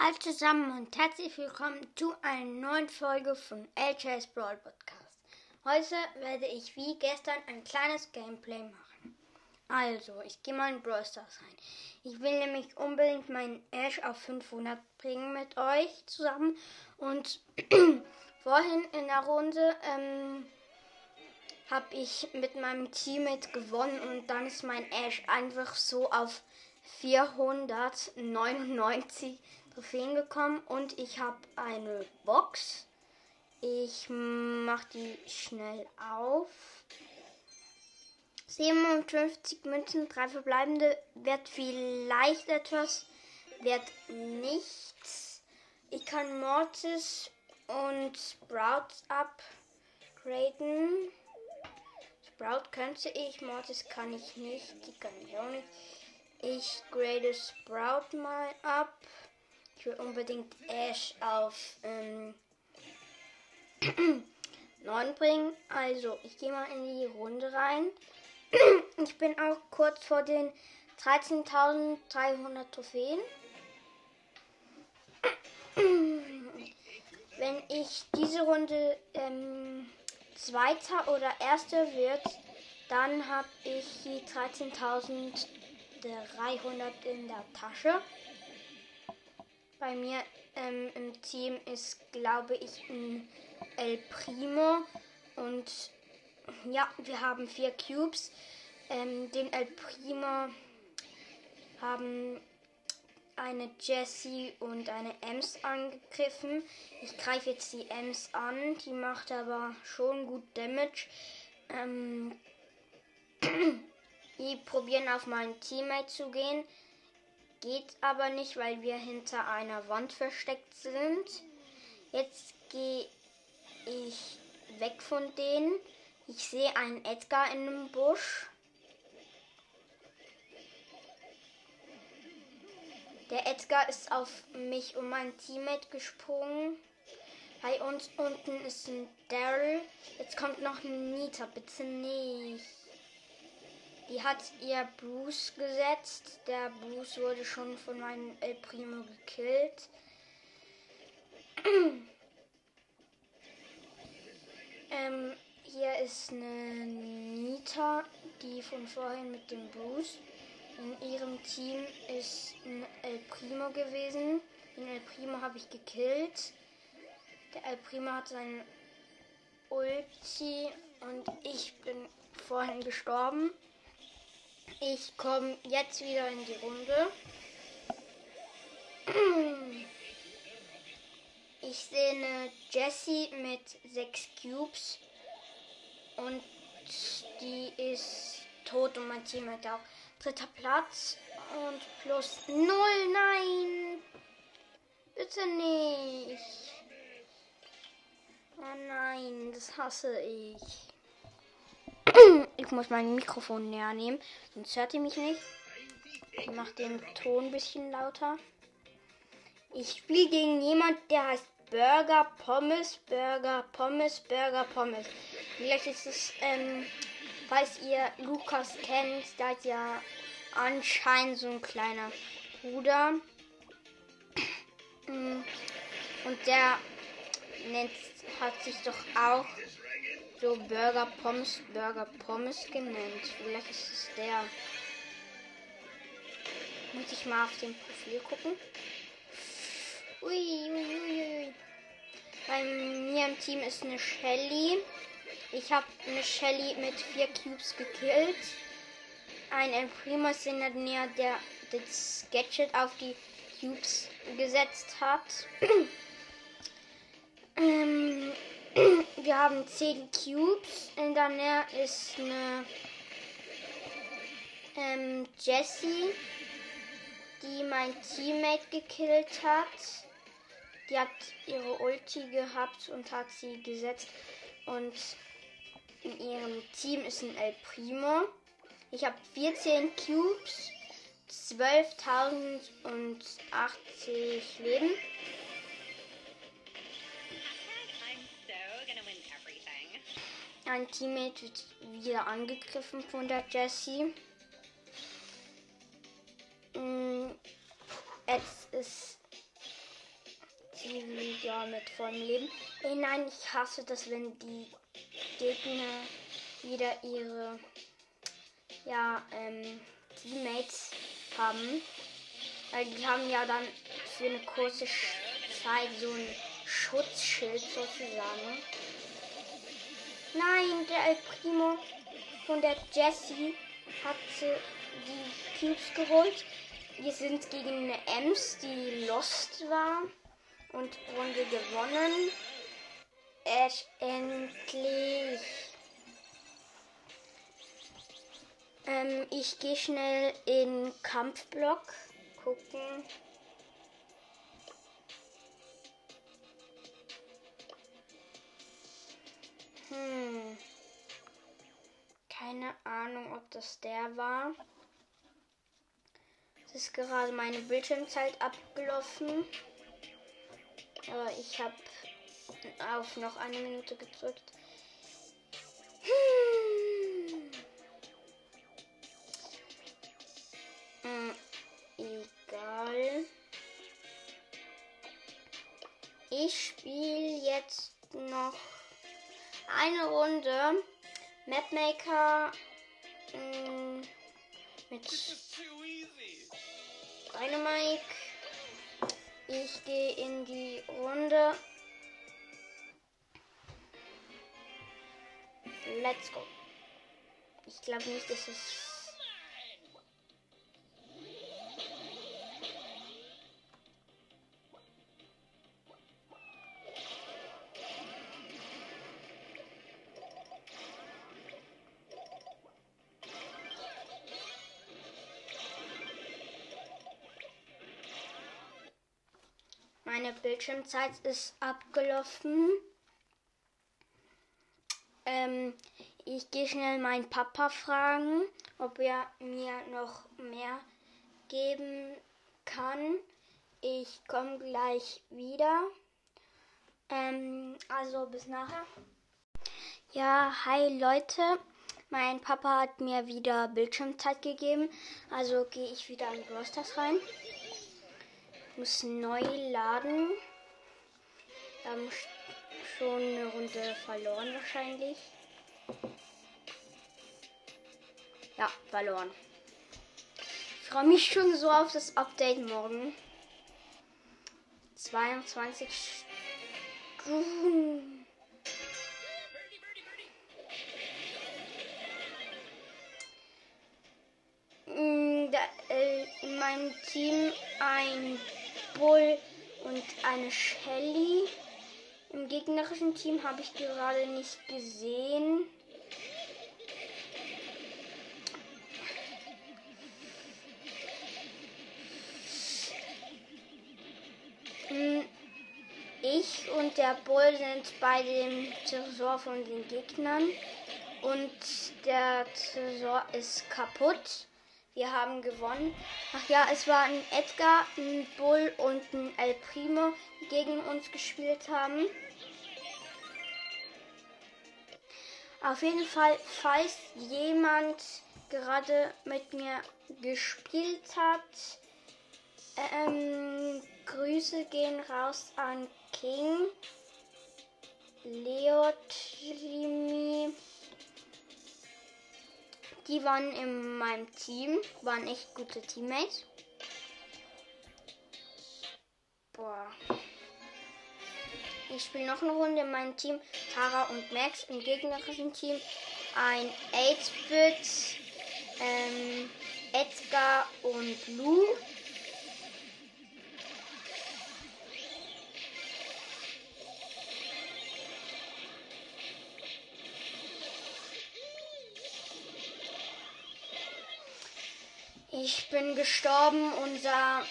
Hallo zusammen und herzlich willkommen zu einer neuen Folge von LJ's Brawl Podcast. Heute werde ich wie gestern ein kleines Gameplay machen. Also, ich gehe mal in Brawl Stars rein. Ich will nämlich unbedingt meinen Ash auf 500 bringen mit euch zusammen. Und vorhin in der Runde ähm, habe ich mit meinem Teammate gewonnen und dann ist mein Ash einfach so auf 499 Trophäen gekommen und ich habe eine Box. Ich mache die schnell auf. 57 Münzen, drei verbleibende, wird vielleicht etwas, wird nichts. Ich kann Mortis und Sprouts upgraden. Sprout könnte ich, Mortis kann ich nicht, die kann ich auch nicht. Ich grade Sprout mal ab. Ich will unbedingt Ash auf ähm, 9 bringen. Also, ich gehe mal in die Runde rein. ich bin auch kurz vor den 13.300 Trophäen. Wenn ich diese Runde ähm, Zweiter oder Erster wird, dann habe ich die 13.300 in der Tasche. Bei mir ähm, im Team ist, glaube ich, ein El Primo. Und ja, wir haben vier Cubes. Ähm, den El Primo haben eine Jessie und eine Ems angegriffen. Ich greife jetzt die Ems an, die macht aber schon gut Damage. Ähm, die probieren auf meinen Teammate zu gehen. Geht aber nicht, weil wir hinter einer Wand versteckt sind. Jetzt gehe ich weg von denen. Ich sehe einen Edgar in einem Busch. Der Edgar ist auf mich und mein Teammate gesprungen. Bei uns unten ist ein Daryl. Jetzt kommt noch ein Nita. Bitte nicht. Die hat ihr Bruce gesetzt. Der Bruce wurde schon von meinem El Primo gekillt. ähm, hier ist eine Nita, die von vorhin mit dem Bruce. In ihrem Team ist ein El Primo gewesen. Den El Primo habe ich gekillt. Der El Primo hat seinen Ulti und ich bin vorhin gestorben. Ich komme jetzt wieder in die Runde. Ich sehe eine Jessie mit sechs Cubes und die ist tot und mein Team hat auch dritter Platz und plus null. Nein, bitte nicht. Oh nein, das hasse ich. Ich muss mein Mikrofon näher nehmen, sonst hört ihr mich nicht. Ich mache den Ton ein bisschen lauter. Ich spiele gegen jemand, der heißt Burger Pommes, Burger Pommes, Burger Pommes. Vielleicht ist es, ähm, falls ihr Lukas kennt, da hat ja anscheinend so ein kleiner Bruder. Mm. Und der nennt, hat sich doch auch so Burger Pommes, Burger Pommes genannt. Vielleicht ist es der. Muss ich mal auf dem Profil gucken. Ui, ui, ui, ui. Bei mir im Team ist eine Shelly. Ich habe eine Shelly mit vier Cubes gekillt. Ein El Primo ist in der Nähe, der das Gadget auf die Cubes gesetzt hat. ähm, wir haben 10 Cubes. In der Nähe ist eine ähm, Jessie, die mein Teammate gekillt hat. Die hat ihre Ulti gehabt und hat sie gesetzt. Und in ihrem Team ist ein El Primo. Ich habe 14 Cubes, 12.080 Leben. Ein Teammate wird wieder angegriffen von der Jessie. Mm, Jetzt ist sie wieder mit vollem Leben. Ey, nein, ich hasse das, wenn die Gegner wieder ihre ja, ähm, Teammates haben. Weil die haben ja dann für eine kurze Zeit so ein Schutzschild sozusagen. Nein, der El Primo von der Jessie hat die Cubes geholt. Wir sind gegen eine Ems, die lost war und Runde gewonnen. Es endlich. Ähm, ich gehe schnell in Kampfblock gucken. Hm. Keine Ahnung, ob das der war. Es ist gerade meine Bildschirmzeit abgelaufen. Aber ich habe auf noch eine Minute gedrückt. Hm. Hm, egal. Ich spiele jetzt noch eine Runde Mapmaker hm, mit Dynamike. Ich gehe in die Runde. Let's go. Ich glaube nicht, dass es Meine Bildschirmzeit ist abgelaufen. Ähm, ich gehe schnell meinen Papa fragen, ob er mir noch mehr geben kann. Ich komme gleich wieder. Ähm, also bis nachher. Ja, hi Leute. Mein Papa hat mir wieder Bildschirmzeit gegeben. Also gehe ich wieder in Brosters rein muss neu laden. Wir haben schon eine Runde verloren wahrscheinlich. Ja, verloren. Ich freue mich schon so auf das Update morgen. 22 Stunden. Mm, äh, in meinem Team ein Bull und eine Shelly. Im gegnerischen Team habe ich gerade nicht gesehen. Hm, ich und der Bull sind bei dem Tresor von den Gegnern und der Tresor ist kaputt. Wir haben gewonnen. Ach ja, es war ein Edgar, ein Bull und ein El Primo, die gegen uns gespielt haben. Auf jeden Fall, falls jemand gerade mit mir gespielt hat, ähm, Grüße gehen raus an King, Leotlimi, die waren in meinem Team, waren echt gute Teammates. Boah. Ich spiele noch eine Runde in meinem Team. Tara und Max im gegnerischen Team. Ein 8-Bit, ähm, Edgar und Lou. Ich bin gestorben, unser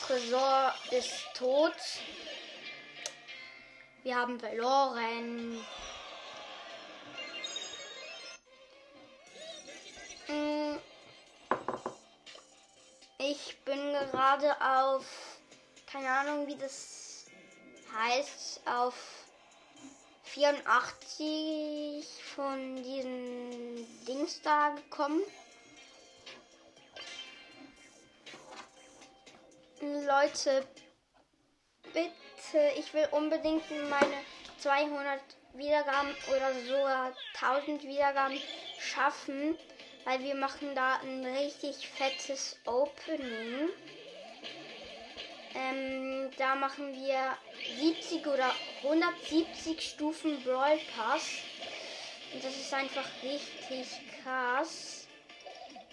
Tresor ist tot. Wir haben verloren. Hm. Ich bin gerade auf, keine Ahnung wie das heißt, auf 84 von diesen Dings da gekommen. Leute, bitte, ich will unbedingt meine 200 Wiedergaben oder sogar 1000 Wiedergaben schaffen, weil wir machen da ein richtig fettes Opening. Ähm, da machen wir 70 oder 170 Stufen Brawl Pass. Und das ist einfach richtig krass.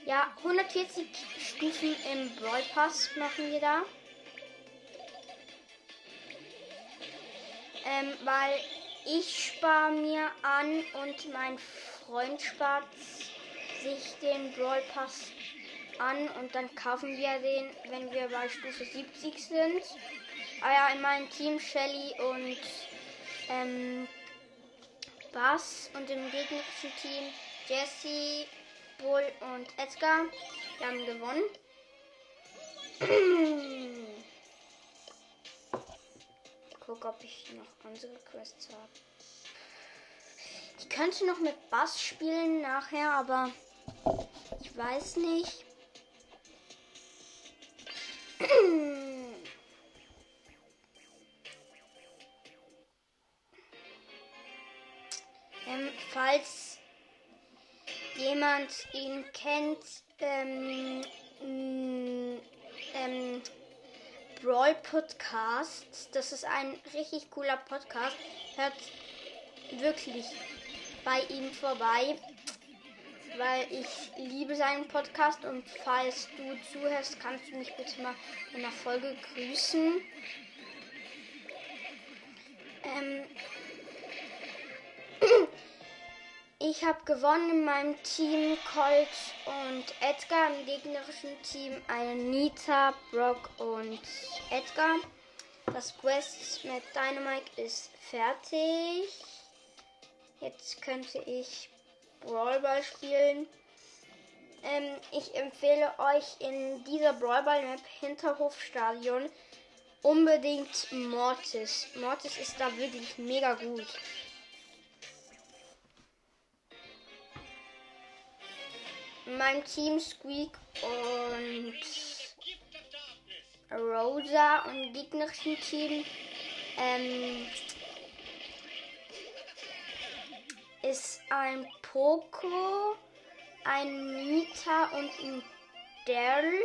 Ja, 140 Stufen im Brawl Pass machen wir da. Ähm, weil ich spare mir an und mein Freund spart sich den Brawl Pass an und dann kaufen wir den, wenn wir bei Stufe 70 sind. Ah ja, in meinem Team Shelly und ähm, Bass und im gegnerischen Team Jesse, Bull und Edgar. Wir haben gewonnen. Ich gucke, ob ich noch andere Quests habe. Ich könnte noch mit Bass spielen nachher, aber ich weiß nicht. ähm, falls jemand ihn kennt, ähm, mm, ähm, Brawl Podcast. Das ist ein richtig cooler Podcast. Hört wirklich bei ihm vorbei weil ich liebe seinen Podcast und falls du zuhörst, kannst du mich bitte mal in der Folge grüßen. Ähm ich habe gewonnen in meinem Team Colt und Edgar, im gegnerischen Team Anita, Brock und Edgar. Das Quest mit Dynamite ist fertig. Jetzt könnte ich Brawlball spielen. Ähm, ich empfehle euch in dieser Brawlball-Map Hinterhofstadion unbedingt Mortis. Mortis ist da wirklich mega gut. In meinem Team Squeak und Rosa und gegnerischen Team ähm, ist ein Poco, ein Nita und ein Daryl.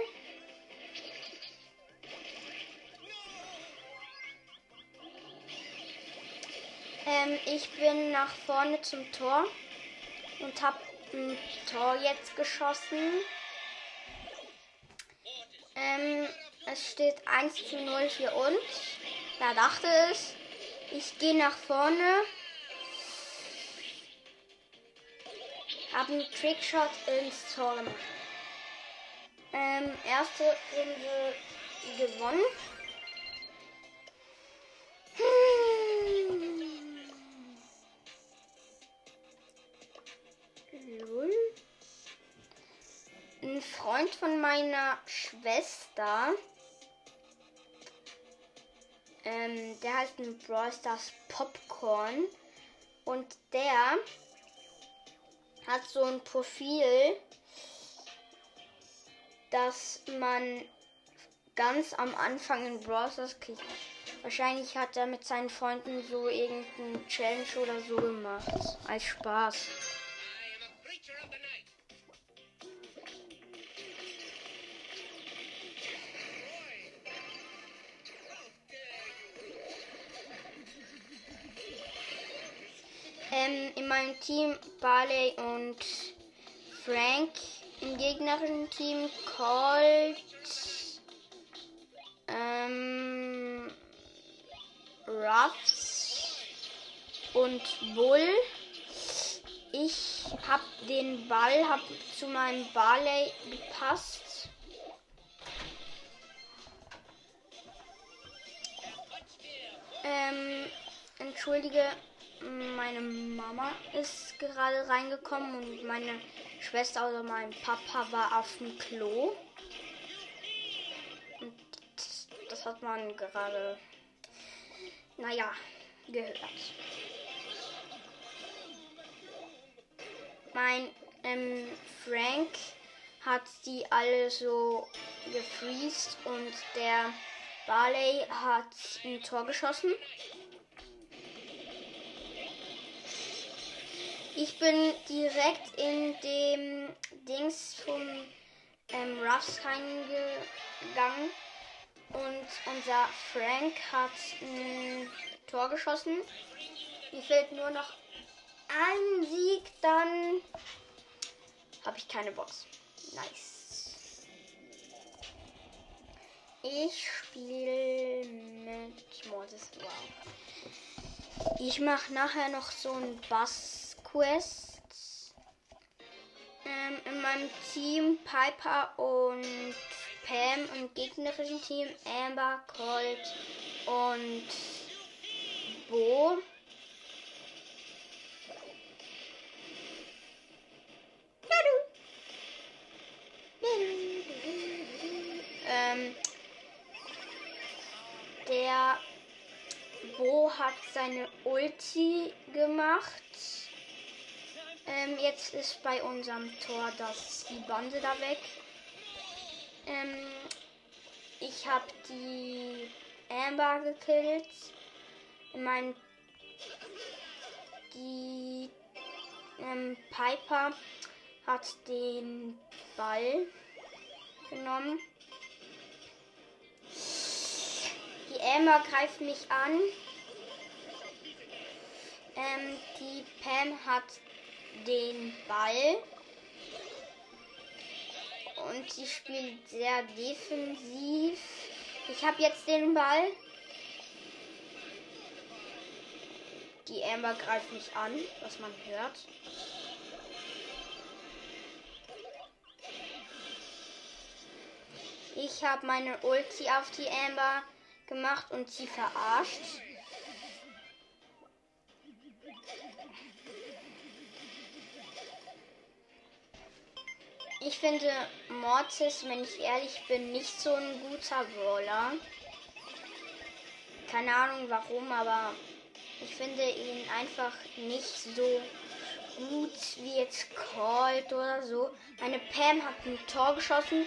Ähm, ich bin nach vorne zum Tor und habe ein Tor jetzt geschossen. Ähm, es steht 1 zu 0 für uns. Da dachte es. Ich gehe nach vorne habe einen Trickshot ins Tor gemacht. Ähm, erste Runde gewonnen. Von meiner Schwester, ähm, der heißt ein Brawl Stars Popcorn und der hat so ein Profil, das man ganz am Anfang in Browsers kriegt. Wahrscheinlich hat er mit seinen Freunden so irgendeinen Challenge oder so gemacht. Als Spaß. Ähm, in meinem Team Barley und Frank. Im gegnerischen Team Colt, ähm, Ruffs und Bull. Ich habe den Ball hab zu meinem Barley gepasst. Ähm, entschuldige, meine Mama ist gerade reingekommen und meine Schwester oder mein Papa war auf dem Klo. Und das hat man gerade, naja, gehört. Mein ähm, Frank hat die alle so gefriest und der Barley hat ein Tor geschossen. Ich bin direkt in dem Dings vom ähm, Ruffs reingegangen und unser Frank hat ein Tor geschossen. Mir fehlt nur noch ein Sieg, dann habe ich keine Box. Nice. Ich spiele mit Mortis. Wow. Ich mache nachher noch so ein Bass-Quest. Ähm, in meinem Team Piper und Pam im gegnerischen Team Amber, Colt und Bo. Ähm, der Bo hat seine Ulti gemacht. Ähm, jetzt ist bei unserem Tor das die Bande da weg. Ähm, ich habe die Amber gekillt. In meinem die ähm, Piper hat den Ball genommen. Die Amber greift mich an. Ähm, die Pam hat den Ball. Und sie spielt sehr defensiv. Ich habe jetzt den Ball. Die Amber greift mich an, was man hört. Ich habe meine Ulti auf die Amber gemacht und sie verarscht. Ich finde Mortis, wenn ich ehrlich bin, nicht so ein guter Brawler. Keine Ahnung warum, aber ich finde ihn einfach nicht so gut wie jetzt Colt oder so. Meine Pam hat ein Tor geschossen.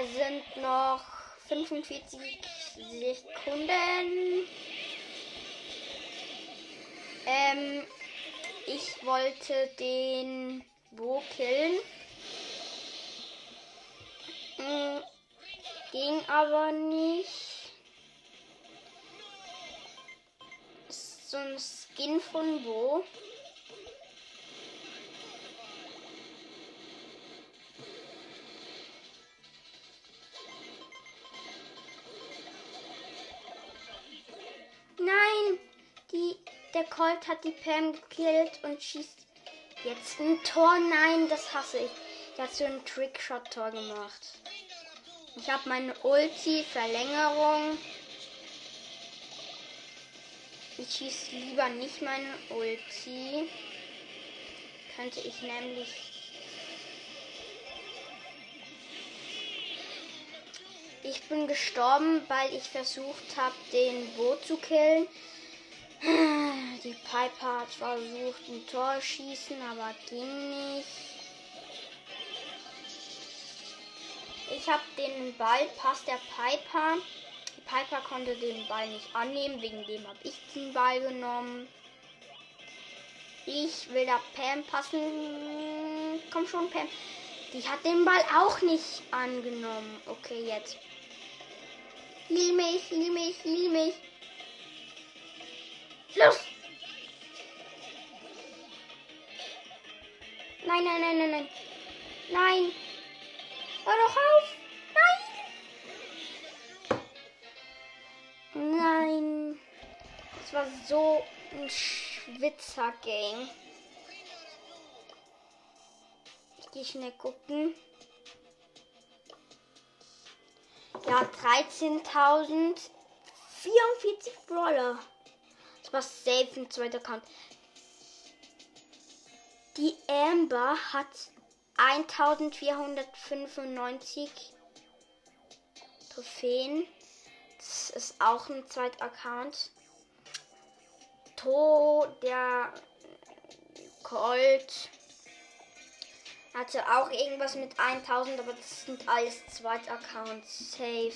Es sind noch 45 Sekunden. Ähm, ich wollte den Bo killen. Ging aber nicht. So ein Skin von Bo. Nein, die, der Colt hat die Pam gekillt und schießt jetzt ein Tor. Nein, das hasse ich. Der hat so ein Trickshot-Tor gemacht. Ich habe meine Ulti, Verlängerung. Ich schieße lieber nicht meine Ulti. Könnte ich nämlich Ich bin gestorben, weil ich versucht habe, den Bo zu killen. Die Piper hat versucht, ein Tor schießen, aber ging nicht. Ich habe den Ball, passt der Piper. Die Piper konnte den Ball nicht annehmen, wegen dem habe ich den Ball genommen. Ich will da Pam passen. Komm schon, Pam. Die hat den Ball auch nicht angenommen. Okay, jetzt. Heal mich, heal mich, heal mich. Los! Nein, nein, nein, nein, nein. Nein. Hör doch auf. Nein. Nein. Das war so ein Schwitzer-Game. Ich gehe schnell gucken. Ja, 13.044 Brawler. Das war safe ein zweiter Account. Die Amber hat 1495 Trophäen. Das ist auch ein zweiter Account. To der Colt hatte auch irgendwas mit 1000, aber das sind alles zweite Accounts. Safe.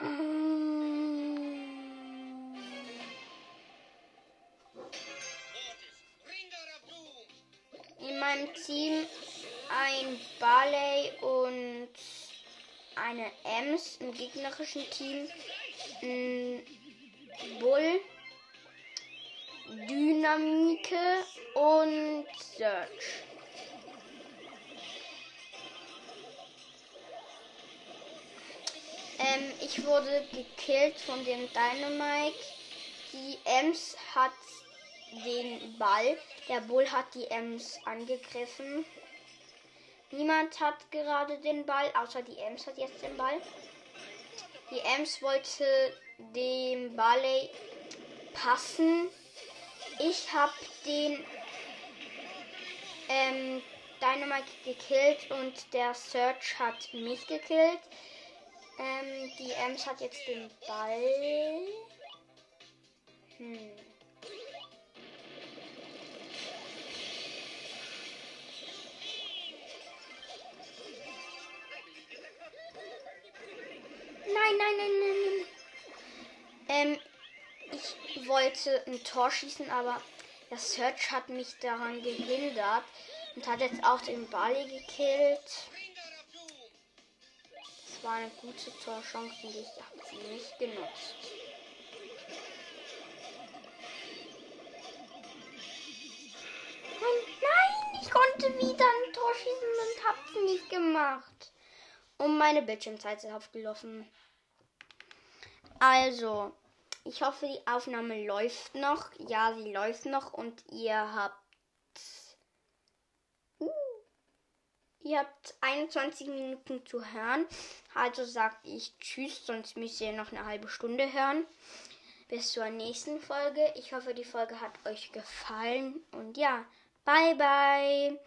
Mm. Team ein Barley und eine Ems. Im gegnerischen Team ein Bull, Dynamike und Search. Ähm, ich wurde gekillt von dem Dynamite. Die Ems hat den Ball. Der Bull hat die Ems angegriffen. Niemand hat gerade den Ball, außer die Ems hat jetzt den Ball. Die Ems wollte dem Ballet passen. Ich habe den ähm, Dynamite gekillt und der Search hat mich gekillt. Ähm, die Ems hat jetzt den Ball. Hm. Nein, nein, nein, nein, nein. Ähm, ich wollte ein Tor schießen, aber der Search hat mich daran gehindert und hat jetzt auch den Bali gekillt war eine gute Torchance und ich habe sie nicht genutzt. Nein, ich konnte wieder ein Tor schießen und hab's nicht gemacht. Und meine Bildschirmzeit ist aufgelaufen. Also, ich hoffe, die Aufnahme läuft noch. Ja, sie läuft noch und ihr habt Ihr habt 21 Minuten zu hören. Also sagt ich Tschüss, sonst müsst ihr noch eine halbe Stunde hören. Bis zur nächsten Folge. Ich hoffe, die Folge hat euch gefallen. Und ja, bye bye.